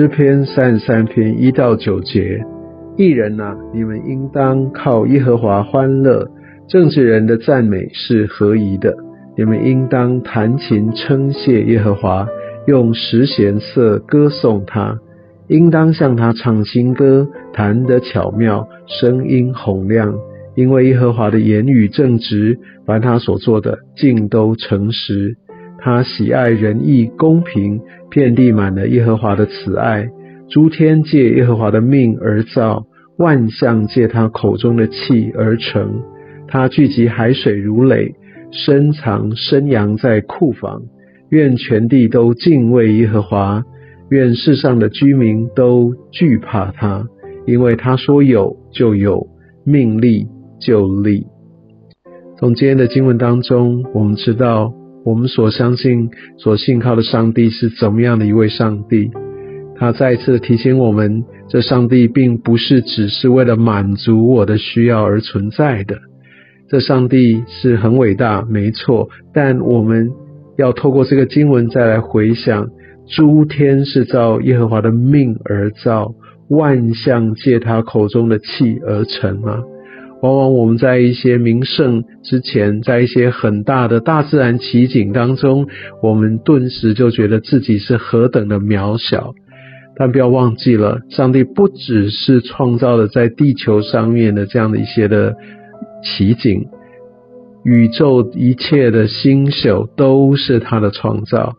诗篇三十三篇一到九节，艺人呐，你们应当靠耶和华欢乐；正直人的赞美是合宜的。你们应当弹琴称谢耶和华，用十弦瑟歌颂他；应当向他唱新歌，弹得巧妙，声音洪亮。因为耶和华的言语正直，凡他所做的尽都诚实。他喜爱仁义公平，遍地满了耶和华的慈爱。诸天借耶和华的命而造，万象借他口中的气而成。他聚集海水如垒，深藏深阳在库房。愿全地都敬畏耶和华，愿世上的居民都惧怕他，因为他说有就有，命立就立。从今天的经文当中，我们知道。我们所相信、所信靠的上帝是怎么样的一位上帝？他再次提醒我们，这上帝并不是只是为了满足我的需要而存在的。这上帝是很伟大，没错。但我们要透过这个经文再来回想：诸天是照耶和华的命而造，万象借他口中的气而成啊。往往我们在一些名胜之前，在一些很大的大自然奇景当中，我们顿时就觉得自己是何等的渺小。但不要忘记了，上帝不只是创造了在地球上面的这样的一些的奇景，宇宙一切的星宿都是他的创造。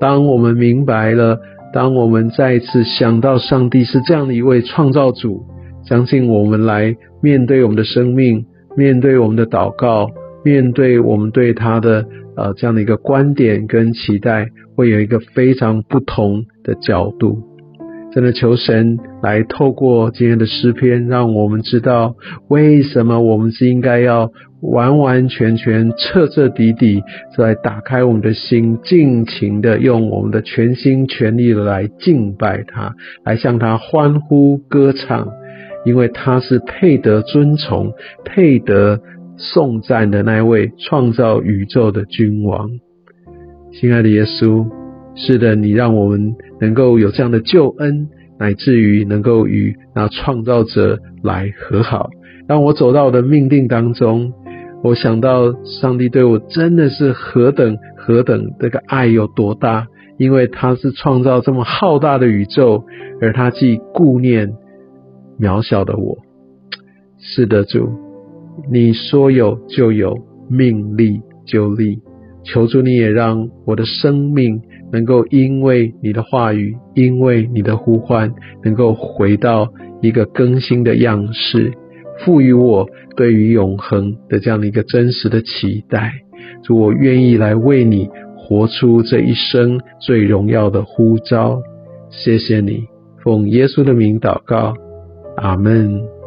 当我们明白了，当我们再一次想到上帝是这样的一位创造主。相信我们来面对我们的生命，面对我们的祷告，面对我们对他的呃这样的一个观点跟期待，会有一个非常不同的角度。真的求神来透过今天的诗篇，让我们知道为什么我们是应该要完完全全、彻彻底底来打开我们的心，尽情的用我们的全心全力来敬拜他，来向他欢呼歌唱。因为他是配得尊崇、配得颂赞的那位创造宇宙的君王，亲爱的耶稣，是的，你让我们能够有这样的救恩，乃至于能够与那创造者来和好。当我走到我的命定当中，我想到上帝对我真的是何等何等这个爱有多大，因为他是创造这么浩大的宇宙，而他既顾念。渺小的我，是的，主，你说有就有，命立就立。求主你也让我的生命能够因为你的话语，因为你的呼唤，能够回到一个更新的样式，赋予我对于永恒的这样的一个真实的期待。主，我愿意来为你活出这一生最荣耀的呼召。谢谢你，奉耶稣的名祷告。阿门。